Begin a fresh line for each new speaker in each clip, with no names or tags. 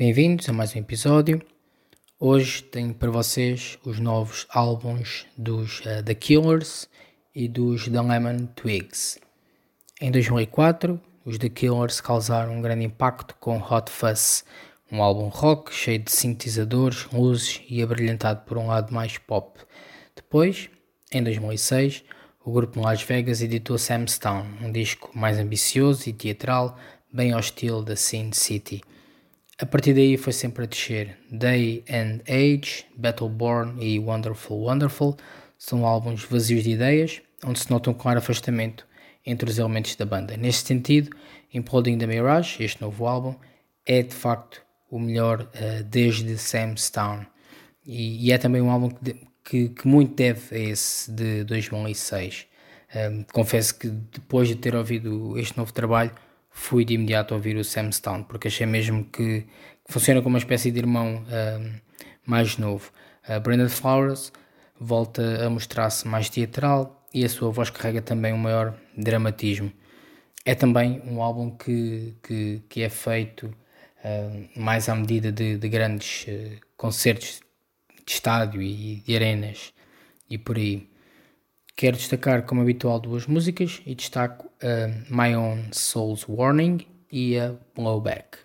Bem-vindos a mais um episódio. Hoje tenho para vocês os novos álbuns dos uh, The Killers e dos The Lemon Twigs. Em 2004, os The Killers causaram um grande impacto com Hot Fuzz, um álbum rock cheio de sintetizadores, luzes e abrilhantado por um lado mais pop. Depois, em 2006, o grupo Las Vegas editou Sam's Town, um disco mais ambicioso e teatral, bem ao estilo da Sin City. A partir daí foi sempre a descer. Day and Age, Battleborn e Wonderful Wonderful são álbuns vazios de ideias, onde se nota um claro afastamento entre os elementos da banda. Neste sentido, Imploding the Mirage, este novo álbum, é de facto o melhor uh, desde Sam's Town. E, e, é também um álbum que, que, que, muito deve a esse de 2006. Um, confesso que depois de ter ouvido este novo trabalho, fui de imediato ouvir o Sam Stone, porque achei mesmo que, funciona como uma espécie de irmão uh, mais novo. Uh, Brandon Flowers volta a mostrar-se mais teatral e a sua voz carrega também um maior dramatismo. É também um álbum que, que, que é feito uh, mais à medida de, de grandes uh, concertos de estádio e de arenas e por aí. Quero destacar, como habitual, duas músicas e destaco a My Own Soul's Warning e a Blowback.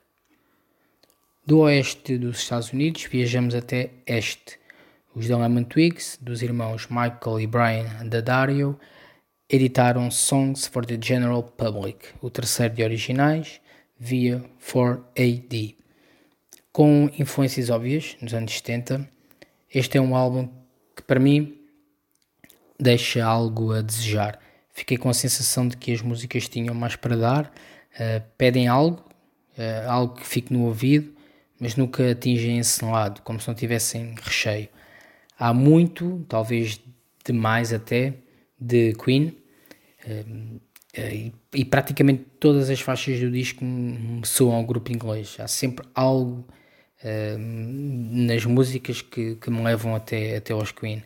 Do oeste dos Estados Unidos viajamos até este. Os The Lemon Twigs, dos irmãos Michael e Brian Daddario, editaram Songs for the General Public, o terceiro de originais, via 4AD. Com influências óbvias nos anos 70, este é um álbum que para mim deixa algo a desejar. Fiquei com a sensação de que as músicas tinham mais para dar, uh, pedem algo, uh, algo que fique no ouvido, mas nunca atingem esse lado, como se não tivessem recheio. Há muito, talvez demais até, de Queen, uh, e, e, praticamente todas as faixas do disco soam ao grupo inglês. Há sempre algo nas músicas que, que me levam até, até aos Queen.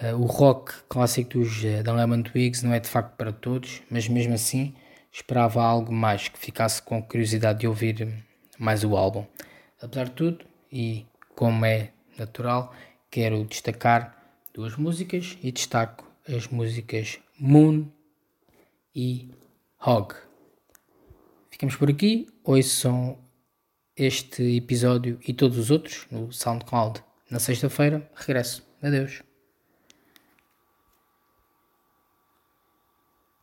Uh, o rock clássico dos uh, Lemon Twigs não é de facto para todos, mas mesmo assim esperava algo mais que ficasse com curiosidade de ouvir mais o álbum. Apesar de tudo, e como é natural, quero destacar duas músicas e destaco as músicas Moon e Hog. Ficamos por aqui. Ouçam este episódio e todos os outros no SoundCloud. Na sexta-feira, regresso. Adeus.